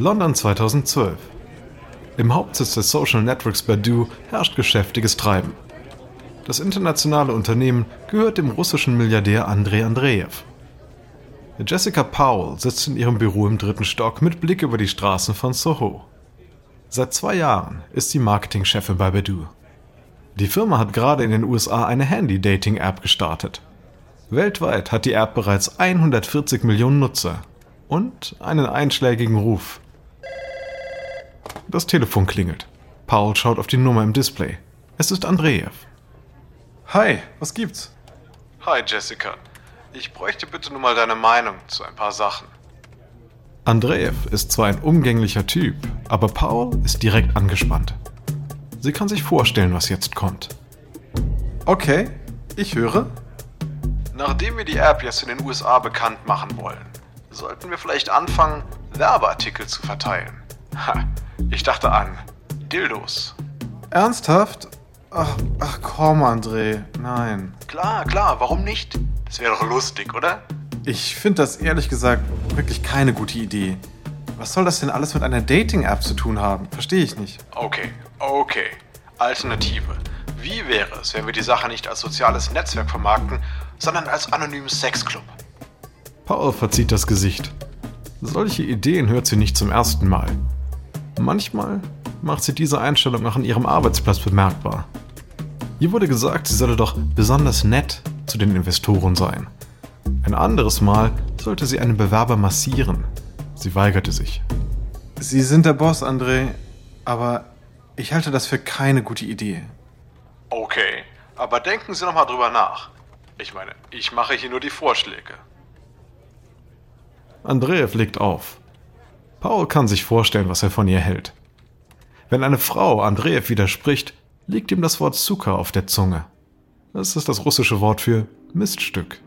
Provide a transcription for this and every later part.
London 2012. Im Hauptsitz des Social Networks Badu herrscht geschäftiges Treiben. Das internationale Unternehmen gehört dem russischen Milliardär Andrei Andreev. Jessica Powell sitzt in ihrem Büro im dritten Stock mit Blick über die Straßen von Soho. Seit zwei Jahren ist sie Marketingchefin bei Badu. Die Firma hat gerade in den USA eine Handy-Dating-App gestartet. Weltweit hat die App bereits 140 Millionen Nutzer und einen einschlägigen Ruf. Das Telefon klingelt. Paul schaut auf die Nummer im Display. Es ist Andreev. Hi, was gibt's? Hi Jessica. Ich bräuchte bitte nur mal deine Meinung zu ein paar Sachen. Andreev ist zwar ein umgänglicher Typ, aber Paul ist direkt angespannt. Sie kann sich vorstellen, was jetzt kommt. Okay, ich höre. Nachdem wir die App jetzt in den USA bekannt machen wollen, sollten wir vielleicht anfangen, Werbeartikel zu verteilen. Ha, ich dachte an Dildos. Ernsthaft? Ach, ach komm, André. Nein. Klar, klar, warum nicht? Das wäre doch lustig, oder? Ich finde das ehrlich gesagt wirklich keine gute Idee. Was soll das denn alles mit einer Dating-App zu tun haben? Verstehe ich nicht. Okay, okay. Alternative. Wie wäre es, wenn wir die Sache nicht als soziales Netzwerk vermarkten, sondern als anonymen Sexclub? Paul verzieht das Gesicht. Solche Ideen hört sie nicht zum ersten Mal. Manchmal macht sie diese Einstellung auch an ihrem Arbeitsplatz bemerkbar. Ihr wurde gesagt, sie solle doch besonders nett zu den Investoren sein. Ein anderes Mal sollte sie einen Bewerber massieren. Sie weigerte sich. Sie sind der Boss, André, aber ich halte das für keine gute Idee. Okay, aber denken Sie nochmal drüber nach. Ich meine, ich mache hier nur die Vorschläge. Andreev legt auf. Paul kann sich vorstellen, was er von ihr hält. Wenn eine Frau Andreev widerspricht, liegt ihm das Wort Zucker auf der Zunge. Das ist das russische Wort für Miststück.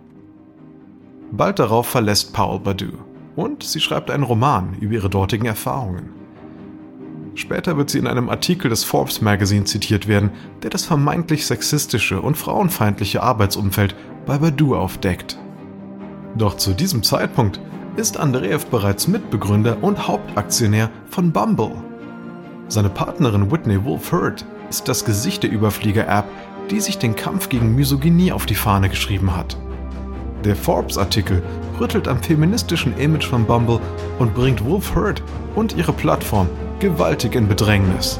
Bald darauf verlässt Paul Badu und sie schreibt einen Roman über ihre dortigen Erfahrungen. Später wird sie in einem Artikel des Forbes Magazine zitiert werden, der das vermeintlich sexistische und frauenfeindliche Arbeitsumfeld bei Badu aufdeckt. Doch zu diesem Zeitpunkt ist Andreev bereits Mitbegründer und Hauptaktionär von Bumble. Seine Partnerin Whitney Wolf Hurd ist das Gesicht der Überflieger-App, die sich den Kampf gegen Misogynie auf die Fahne geschrieben hat. Der Forbes-Artikel rüttelt am feministischen Image von Bumble und bringt Wolf Hurd und ihre Plattform gewaltig in Bedrängnis.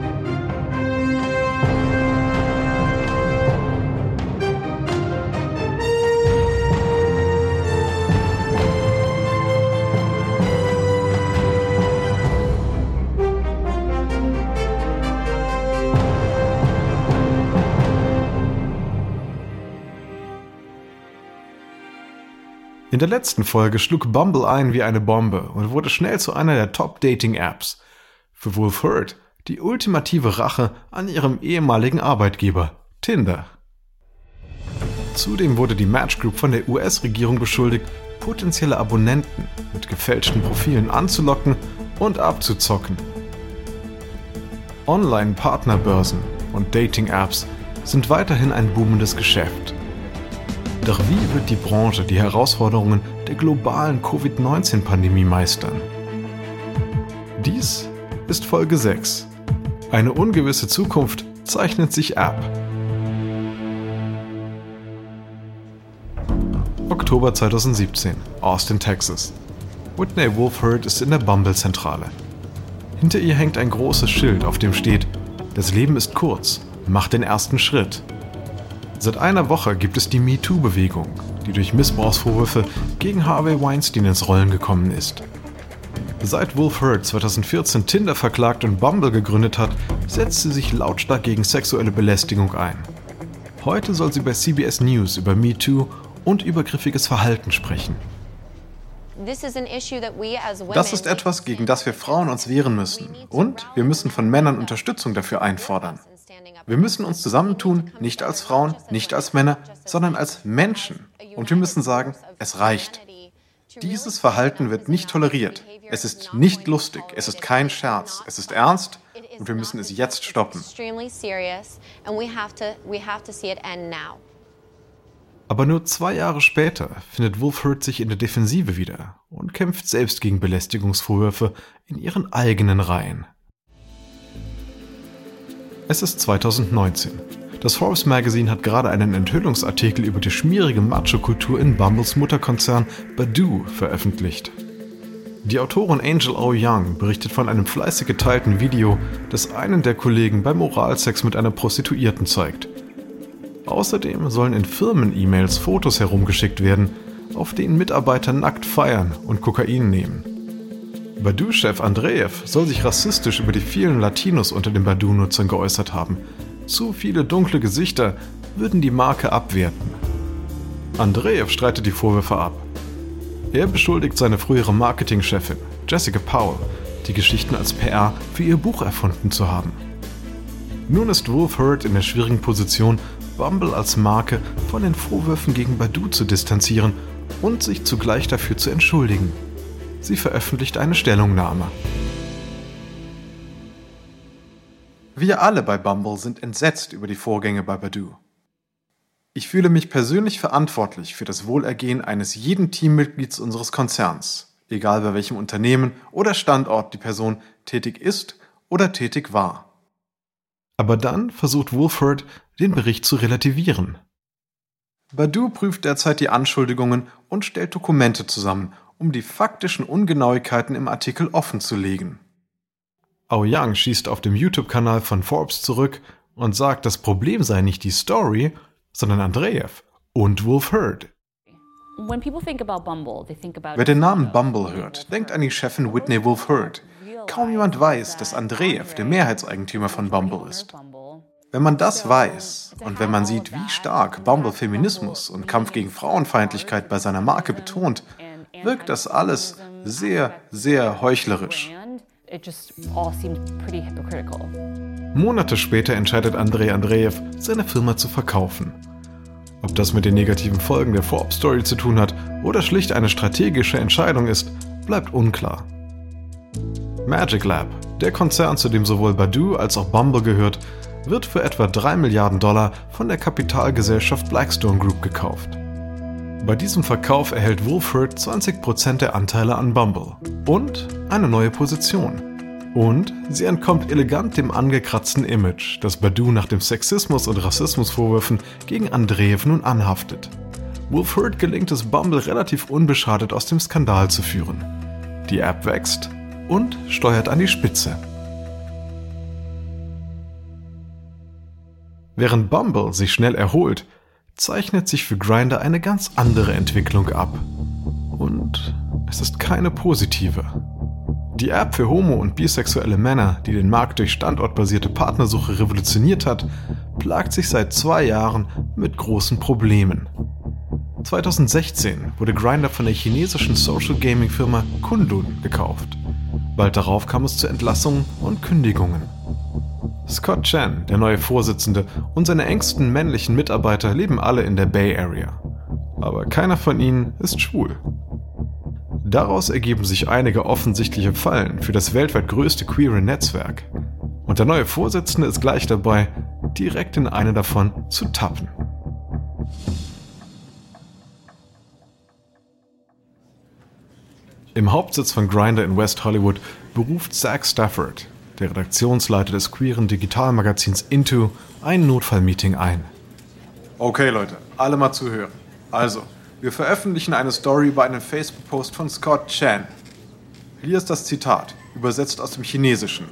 In der letzten Folge schlug Bumble ein wie eine Bombe und wurde schnell zu einer der Top-Dating-Apps. Für Wolf Hurd die ultimative Rache an ihrem ehemaligen Arbeitgeber, Tinder. Zudem wurde die Match Group von der US-Regierung beschuldigt, potenzielle Abonnenten mit gefälschten Profilen anzulocken und abzuzocken. Online-Partnerbörsen und Dating-Apps sind weiterhin ein boomendes Geschäft. Doch wie wird die Branche die Herausforderungen der globalen Covid-19-Pandemie meistern? Dies ist Folge 6. Eine ungewisse Zukunft zeichnet sich ab. Oktober 2017, Austin, Texas. Whitney Wolfhard ist in der Bumble-Zentrale. Hinter ihr hängt ein großes Schild, auf dem steht: Das Leben ist kurz, mach den ersten Schritt. Seit einer Woche gibt es die MeToo-Bewegung, die durch Missbrauchsvorwürfe gegen Harvey Weinstein ins Rollen gekommen ist. Seit Wolf Hurd 2014 Tinder verklagt und Bumble gegründet hat, setzt sie sich lautstark gegen sexuelle Belästigung ein. Heute soll sie bei CBS News über MeToo und übergriffiges Verhalten sprechen. Das ist etwas, gegen das wir Frauen uns wehren müssen. Und wir müssen von Männern Unterstützung dafür einfordern. Wir müssen uns zusammentun, nicht als Frauen, nicht als Männer, sondern als Menschen. Und wir müssen sagen, es reicht. Dieses Verhalten wird nicht toleriert. Es ist nicht lustig, es ist kein Scherz, es ist ernst und wir müssen es jetzt stoppen. Aber nur zwei Jahre später findet Wolfhard sich in der Defensive wieder und kämpft selbst gegen Belästigungsvorwürfe in ihren eigenen Reihen. Es ist 2019. Das Forbes Magazine hat gerade einen Enthüllungsartikel über die schmierige Macho-Kultur in Bumbles Mutterkonzern Badoo veröffentlicht. Die Autorin Angel O. Young berichtet von einem fleißig geteilten Video, das einen der Kollegen beim Oralsex mit einer Prostituierten zeigt. Außerdem sollen in Firmen-E-Mails Fotos herumgeschickt werden, auf denen Mitarbeiter nackt feiern und Kokain nehmen. Badu-Chef Andreev soll sich rassistisch über die vielen Latinos unter den Badu-Nutzern geäußert haben zu viele dunkle Gesichter würden die Marke abwerten. Andreev streitet die Vorwürfe ab. Er beschuldigt seine frühere Marketingchefin, Jessica Powell, die Geschichten als PR für ihr Buch erfunden zu haben. Nun ist Wolf Hurt in der schwierigen Position, Bumble als Marke von den Vorwürfen gegen Badu zu distanzieren und sich zugleich dafür zu entschuldigen. Sie veröffentlicht eine Stellungnahme. Wir alle bei Bumble sind entsetzt über die Vorgänge bei Badoo. Ich fühle mich persönlich verantwortlich für das Wohlergehen eines jeden Teammitglieds unseres Konzerns, egal bei welchem Unternehmen oder Standort die Person tätig ist oder tätig war. Aber dann versucht Wolford, den Bericht zu relativieren. Badu prüft derzeit die Anschuldigungen und stellt Dokumente zusammen, um die faktischen Ungenauigkeiten im Artikel offenzulegen. Aoyang schießt auf dem YouTube-Kanal von Forbes zurück und sagt, das Problem sei nicht die Story, sondern Andreev und Wolf Hurd. Wer den Namen Bumble hört, denkt an die Chefin Whitney Wolf Hurd. Kaum jemand weiß, dass Andreev der Mehrheitseigentümer von Bumble ist. Wenn man das weiß und wenn man sieht, wie stark Bumble Feminismus und Kampf gegen Frauenfeindlichkeit bei seiner Marke betont, wirkt das alles sehr, sehr heuchlerisch. Monate später entscheidet Andrei Andreev, seine Firma zu verkaufen. Ob das mit den negativen Folgen der Forbes Story zu tun hat oder schlicht eine strategische Entscheidung ist, bleibt unklar. Magic Lab, der Konzern, zu dem sowohl Badu als auch Bumble gehört, wird für etwa 3 Milliarden Dollar von der Kapitalgesellschaft Blackstone Group gekauft. Bei diesem Verkauf erhält Wolford 20% der Anteile an Bumble und eine neue Position. Und sie entkommt elegant dem angekratzten Image, das Badu nach dem Sexismus- und Rassismusvorwürfen gegen Andreev nun anhaftet. Wolford gelingt es Bumble relativ unbeschadet aus dem Skandal zu führen. Die App wächst und steuert an die Spitze. Während Bumble sich schnell erholt, zeichnet sich für Grinder eine ganz andere Entwicklung ab. Und es ist keine positive. Die App für homo- und bisexuelle Männer, die den Markt durch standortbasierte Partnersuche revolutioniert hat, plagt sich seit zwei Jahren mit großen Problemen. 2016 wurde Grinder von der chinesischen Social Gaming Firma Kundun gekauft. Bald darauf kam es zu Entlassungen und Kündigungen. Scott Chen, der neue Vorsitzende, und seine engsten männlichen Mitarbeiter leben alle in der Bay Area. Aber keiner von ihnen ist schwul. Daraus ergeben sich einige offensichtliche Fallen für das weltweit größte queere Netzwerk. Und der neue Vorsitzende ist gleich dabei, direkt in eine davon zu tappen. Im Hauptsitz von Grindr in West Hollywood beruft Zach Stafford, der Redaktionsleiter des queeren Digitalmagazins Into, ein Notfallmeeting ein. Okay, Leute, alle mal zuhören. Also, wir veröffentlichen eine Story über einen Facebook-Post von Scott Chan. Hier ist das Zitat, übersetzt aus dem Chinesischen.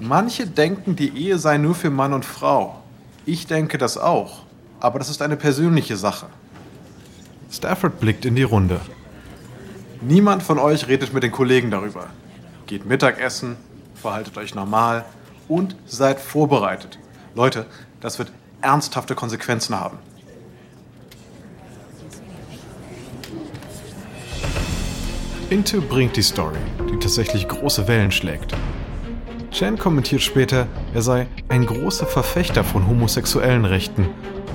Manche denken, die Ehe sei nur für Mann und Frau. Ich denke das auch, aber das ist eine persönliche Sache. Stafford blickt in die Runde. Niemand von euch redet mit den Kollegen darüber. Geht Mittagessen, verhaltet euch normal und seid vorbereitet. Leute, das wird ernsthafte Konsequenzen haben. Into bringt die Story, die tatsächlich große Wellen schlägt. Chen kommentiert später, er sei ein großer Verfechter von homosexuellen Rechten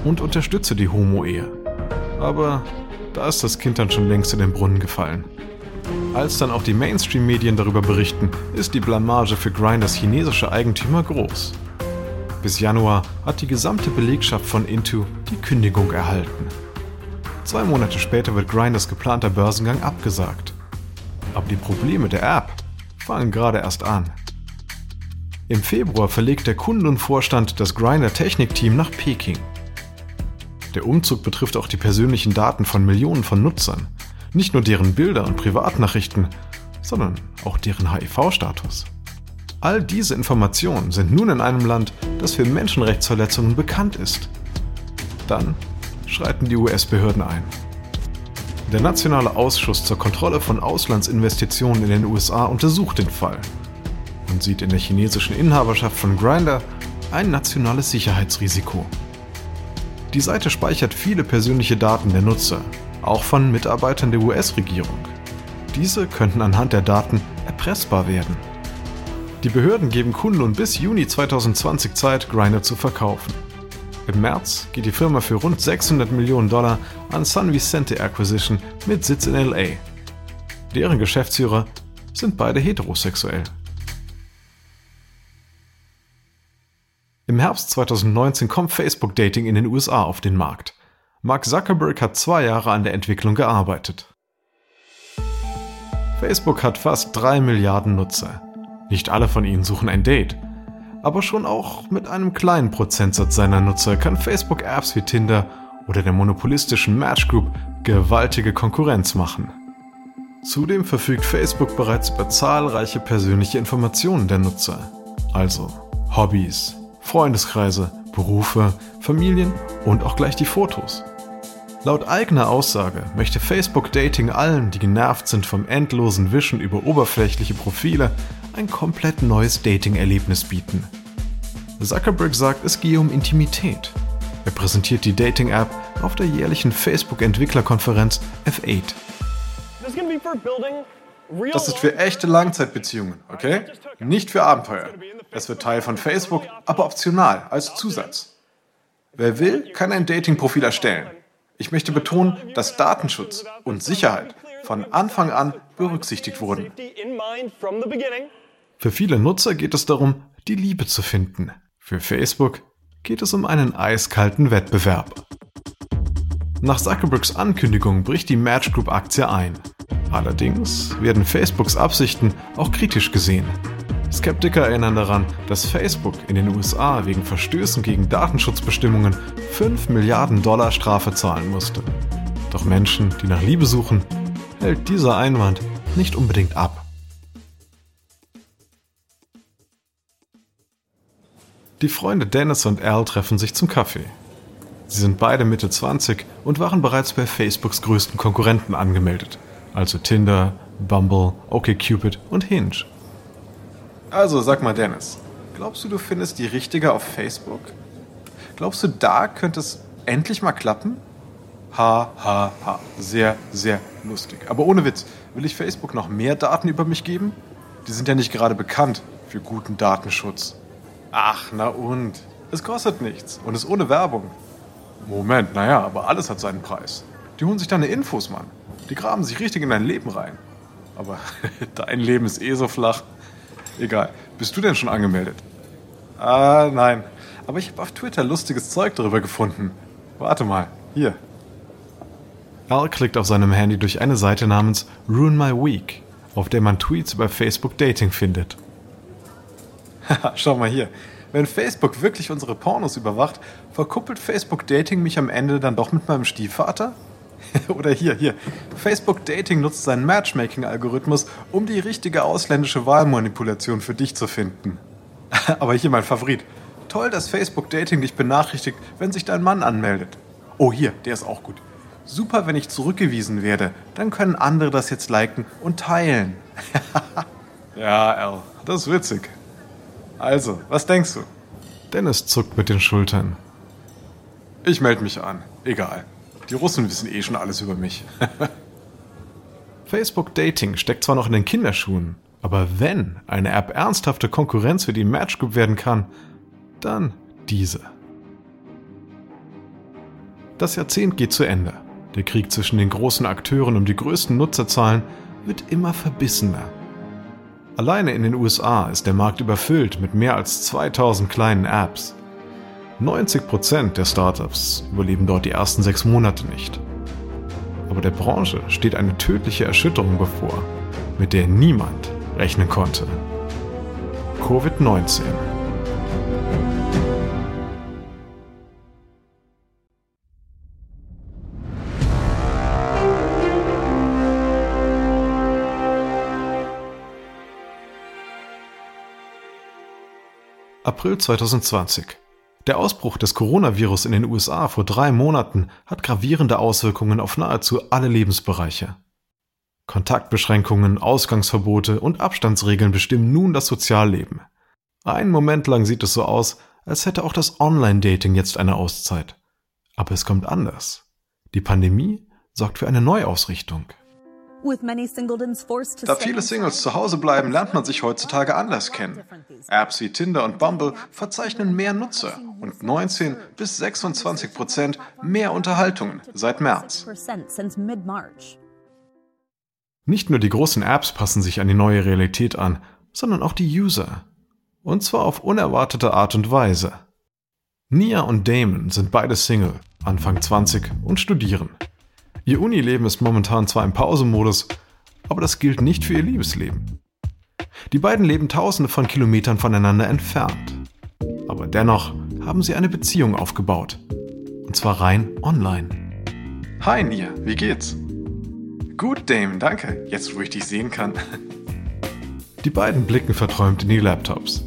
und unterstütze die Homo-Ehe. Aber da ist das Kind dann schon längst in den Brunnen gefallen. Als dann auch die Mainstream-Medien darüber berichten, ist die Blamage für Grinders chinesische Eigentümer groß. Bis Januar hat die gesamte Belegschaft von Into die Kündigung erhalten. Zwei Monate später wird Grinders geplanter Börsengang abgesagt. Aber die Probleme der App fangen gerade erst an. Im Februar verlegt der Kundenvorstand das Grinder Technikteam nach Peking. Der Umzug betrifft auch die persönlichen Daten von Millionen von Nutzern, nicht nur deren Bilder und Privatnachrichten, sondern auch deren HIV-Status. All diese Informationen sind nun in einem Land, das für Menschenrechtsverletzungen bekannt ist. Dann schreiten die US-Behörden ein. Der Nationale Ausschuss zur Kontrolle von Auslandsinvestitionen in den USA untersucht den Fall und sieht in der chinesischen Inhaberschaft von Grindr ein nationales Sicherheitsrisiko. Die Seite speichert viele persönliche Daten der Nutzer, auch von Mitarbeitern der US-Regierung. Diese könnten anhand der Daten erpressbar werden. Die Behörden geben Kunden bis Juni 2020 Zeit, Grindr zu verkaufen. Im März geht die Firma für rund 600 Millionen Dollar an San Vicente Acquisition mit Sitz in LA. Deren Geschäftsführer sind beide heterosexuell. Im Herbst 2019 kommt Facebook Dating in den USA auf den Markt. Mark Zuckerberg hat zwei Jahre an der Entwicklung gearbeitet. Facebook hat fast drei Milliarden Nutzer. Nicht alle von ihnen suchen ein Date. Aber schon auch mit einem kleinen Prozentsatz seiner Nutzer kann Facebook Apps wie Tinder oder der monopolistischen Match Group gewaltige Konkurrenz machen. Zudem verfügt Facebook bereits über zahlreiche persönliche Informationen der Nutzer, also Hobbys, Freundeskreise, Berufe, Familien und auch gleich die Fotos. Laut eigener Aussage möchte Facebook Dating allen, die genervt sind vom endlosen Wischen über oberflächliche Profile, ein komplett neues Dating-Erlebnis bieten. Zuckerberg sagt, es gehe um Intimität. Er präsentiert die Dating-App auf der jährlichen Facebook-Entwicklerkonferenz F8. Das ist für echte Langzeitbeziehungen, okay? Nicht für Abenteuer. Es wird Teil von Facebook, aber optional, als Zusatz. Wer will, kann ein Dating-Profil erstellen. Ich möchte betonen, dass Datenschutz und Sicherheit von Anfang an berücksichtigt wurden. Für viele Nutzer geht es darum, die Liebe zu finden. Für Facebook geht es um einen eiskalten Wettbewerb. Nach Zuckerbergs Ankündigung bricht die Match Group Aktie ein. Allerdings werden Facebooks Absichten auch kritisch gesehen. Skeptiker erinnern daran, dass Facebook in den USA wegen Verstößen gegen Datenschutzbestimmungen 5 Milliarden Dollar Strafe zahlen musste. Doch Menschen, die nach Liebe suchen, hält dieser Einwand nicht unbedingt ab. Die Freunde Dennis und Al treffen sich zum Kaffee. Sie sind beide Mitte 20 und waren bereits bei Facebooks größten Konkurrenten angemeldet, also Tinder, Bumble, OkCupid und Hinge. Also sag mal, Dennis, glaubst du, du findest die richtige auf Facebook? Glaubst du, da könnte es endlich mal klappen? Ha, ha, ha. Sehr, sehr lustig. Aber ohne Witz, will ich Facebook noch mehr Daten über mich geben? Die sind ja nicht gerade bekannt für guten Datenschutz. Ach, na und? Es kostet nichts und ist ohne Werbung. Moment, naja, aber alles hat seinen Preis. Die holen sich deine Infos, Mann. Die graben sich richtig in dein Leben rein. Aber dein Leben ist eh so flach. Egal. Bist du denn schon angemeldet? Ah, nein. Aber ich habe auf Twitter lustiges Zeug darüber gefunden. Warte mal. Hier. Al klickt auf seinem Handy durch eine Seite namens Ruin My Week, auf der man Tweets über Facebook Dating findet. Schau mal hier. Wenn Facebook wirklich unsere Pornos überwacht, verkuppelt Facebook Dating mich am Ende dann doch mit meinem Stiefvater? Oder hier, hier. Facebook Dating nutzt seinen Matchmaking-Algorithmus, um die richtige ausländische Wahlmanipulation für dich zu finden. Aber hier mein Favorit. Toll, dass Facebook Dating dich benachrichtigt, wenn sich dein Mann anmeldet. Oh, hier, der ist auch gut. Super, wenn ich zurückgewiesen werde. Dann können andere das jetzt liken und teilen. ja, Al, das ist witzig. Also, was denkst du? Dennis zuckt mit den Schultern. Ich melde mich an. Egal. Die Russen wissen eh schon alles über mich. Facebook Dating steckt zwar noch in den Kinderschuhen, aber wenn eine App ernsthafte Konkurrenz für die Match Group werden kann, dann diese. Das Jahrzehnt geht zu Ende. Der Krieg zwischen den großen Akteuren um die größten Nutzerzahlen wird immer verbissener. Alleine in den USA ist der Markt überfüllt mit mehr als 2000 kleinen Apps. 90% der Startups überleben dort die ersten sechs Monate nicht. Aber der Branche steht eine tödliche Erschütterung bevor, mit der niemand rechnen konnte. Covid-19. April 2020. Der Ausbruch des Coronavirus in den USA vor drei Monaten hat gravierende Auswirkungen auf nahezu alle Lebensbereiche. Kontaktbeschränkungen, Ausgangsverbote und Abstandsregeln bestimmen nun das Sozialleben. Einen Moment lang sieht es so aus, als hätte auch das Online-Dating jetzt eine Auszeit. Aber es kommt anders. Die Pandemie sorgt für eine Neuausrichtung. Da viele Singles zu Hause bleiben, lernt man sich heutzutage anders kennen. Apps wie Tinder und Bumble verzeichnen mehr Nutzer und 19 bis 26 Prozent mehr Unterhaltungen seit März. Nicht nur die großen Apps passen sich an die neue Realität an, sondern auch die User. Und zwar auf unerwartete Art und Weise. Nia und Damon sind beide Single, Anfang 20 und studieren. Ihr Unileben ist momentan zwar im Pausemodus, aber das gilt nicht für ihr Liebesleben. Die beiden leben tausende von Kilometern voneinander entfernt. Aber dennoch haben sie eine Beziehung aufgebaut. Und zwar rein online. Hi Nia, wie geht's? Gut, Dame, danke. Jetzt, wo ich dich sehen kann. Die beiden blicken verträumt in die Laptops.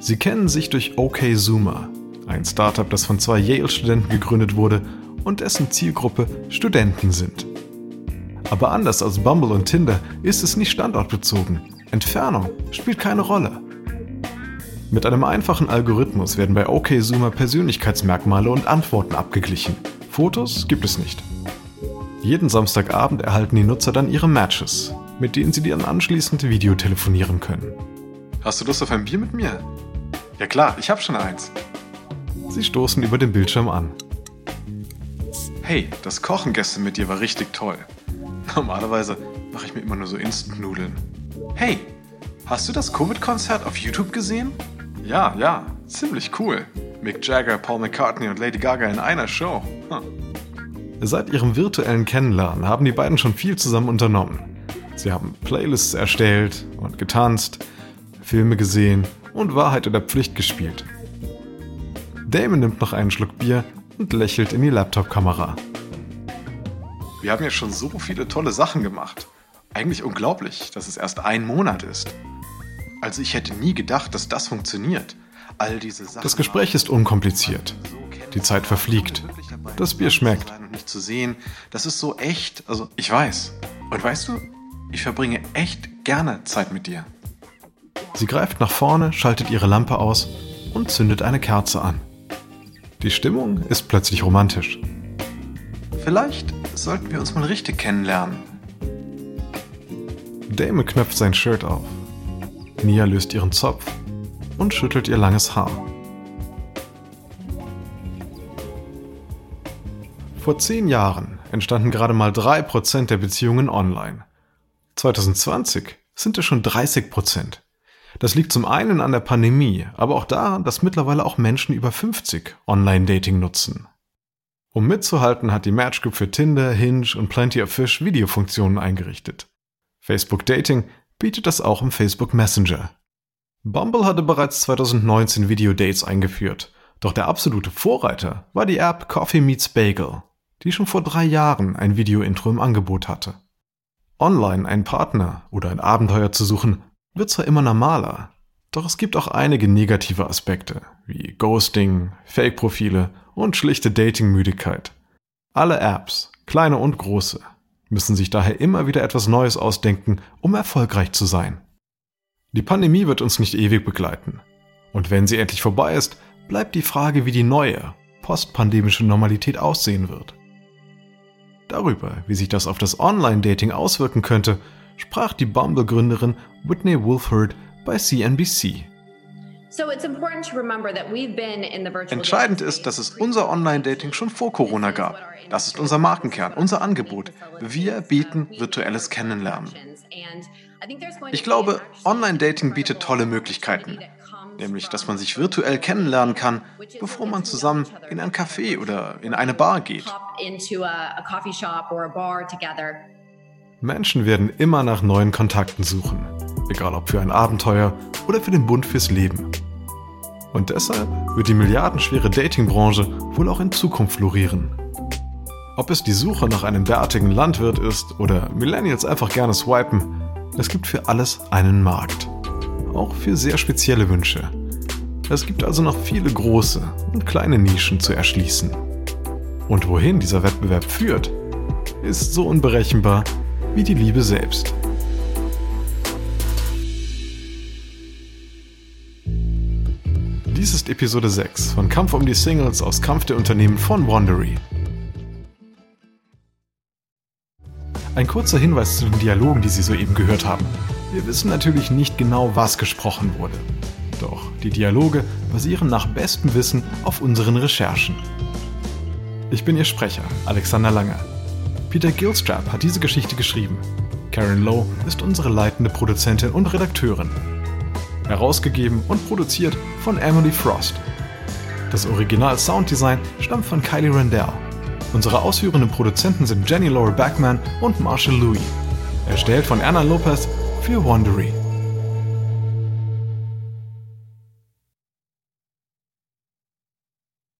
Sie kennen sich durch OKZoomer, ein Startup, das von zwei Yale-Studenten gegründet wurde und dessen Zielgruppe Studenten sind. Aber anders als Bumble und Tinder ist es nicht standortbezogen. Entfernung spielt keine Rolle. Mit einem einfachen Algorithmus werden bei OKZoomer Persönlichkeitsmerkmale und Antworten abgeglichen. Fotos gibt es nicht. Jeden Samstagabend erhalten die Nutzer dann ihre Matches, mit denen sie dann anschließend Videotelefonieren können. Hast du Lust auf ein Bier mit mir? Ja klar, ich hab schon eins. Sie stoßen über den Bildschirm an. Hey, das Kochen gestern mit dir war richtig toll. Normalerweise mache ich mir immer nur so Instant-Nudeln. Hey, hast du das Covid-Konzert auf YouTube gesehen? Ja, ja, ziemlich cool. Mick Jagger, Paul McCartney und Lady Gaga in einer Show. Huh. Seit ihrem virtuellen Kennenlernen haben die beiden schon viel zusammen unternommen. Sie haben Playlists erstellt und getanzt, Filme gesehen und Wahrheit oder Pflicht gespielt. Damon nimmt noch einen Schluck Bier und lächelt in die Laptop-Kamera. Wir haben ja schon so viele tolle Sachen gemacht. Eigentlich unglaublich, dass es erst ein Monat ist. Also ich hätte nie gedacht, dass das funktioniert. All diese Sachen das Gespräch ist unkompliziert. Die Zeit verfliegt. Das Bier schmeckt. Nicht zu sehen, das ist so echt. Also ich weiß. Und weißt du, ich verbringe echt gerne Zeit mit dir. Sie greift nach vorne, schaltet ihre Lampe aus und zündet eine Kerze an. Die Stimmung ist plötzlich romantisch. Vielleicht sollten wir uns mal richtig kennenlernen. Damon knöpft sein Shirt auf. Nia löst ihren Zopf und schüttelt ihr langes Haar. Vor zehn Jahren entstanden gerade mal 3% der Beziehungen online. 2020 sind es schon 30%. Das liegt zum einen an der Pandemie, aber auch daran, dass mittlerweile auch Menschen über 50 Online-Dating nutzen. Um mitzuhalten, hat die Match Group für Tinder, Hinge und Plenty of Fish Videofunktionen eingerichtet. Facebook Dating bietet das auch im Facebook Messenger. Bumble hatte bereits 2019 Video-Dates eingeführt, doch der absolute Vorreiter war die App Coffee Meets Bagel, die schon vor drei Jahren ein Video-Intro im Angebot hatte. Online einen Partner oder ein Abenteuer zu suchen, wird zwar immer normaler, doch es gibt auch einige negative Aspekte, wie Ghosting, Fake-Profile und schlichte Dating-Müdigkeit. Alle Apps, kleine und große, müssen sich daher immer wieder etwas Neues ausdenken, um erfolgreich zu sein. Die Pandemie wird uns nicht ewig begleiten. Und wenn sie endlich vorbei ist, bleibt die Frage, wie die neue, postpandemische Normalität aussehen wird. Darüber, wie sich das auf das Online-Dating auswirken könnte, sprach die Bumble-Gründerin Whitney Wolford bei CNBC. Entscheidend ist, dass es unser Online-Dating schon vor Corona gab. Das ist unser Markenkern, unser Angebot. Wir bieten virtuelles Kennenlernen. Ich glaube, Online-Dating bietet tolle Möglichkeiten. Nämlich, dass man sich virtuell kennenlernen kann, bevor man zusammen in ein Café oder in eine Bar geht. Menschen werden immer nach neuen Kontakten suchen, egal ob für ein Abenteuer oder für den Bund fürs Leben. Und deshalb wird die milliardenschwere Datingbranche wohl auch in Zukunft florieren. Ob es die Suche nach einem bärtigen Landwirt ist oder Millennials einfach gerne swipen, es gibt für alles einen Markt. Auch für sehr spezielle Wünsche. Es gibt also noch viele große und kleine Nischen zu erschließen. Und wohin dieser Wettbewerb führt, ist so unberechenbar wie die Liebe selbst. Dies ist Episode 6 von Kampf um die Singles aus Kampf der Unternehmen von Wandery. Ein kurzer Hinweis zu den Dialogen, die Sie soeben gehört haben. Wir wissen natürlich nicht genau, was gesprochen wurde. Doch die Dialoge basieren nach bestem Wissen auf unseren Recherchen. Ich bin Ihr Sprecher, Alexander Lange. Peter Gilstrap hat diese Geschichte geschrieben. Karen Lowe ist unsere leitende Produzentin und Redakteurin. Herausgegeben und produziert von Emily Frost. Das Original Sounddesign stammt von Kylie Randell. Unsere ausführenden Produzenten sind Jenny Laura Backman und Marshall Louis. Erstellt von Erna Lopez für Wandery.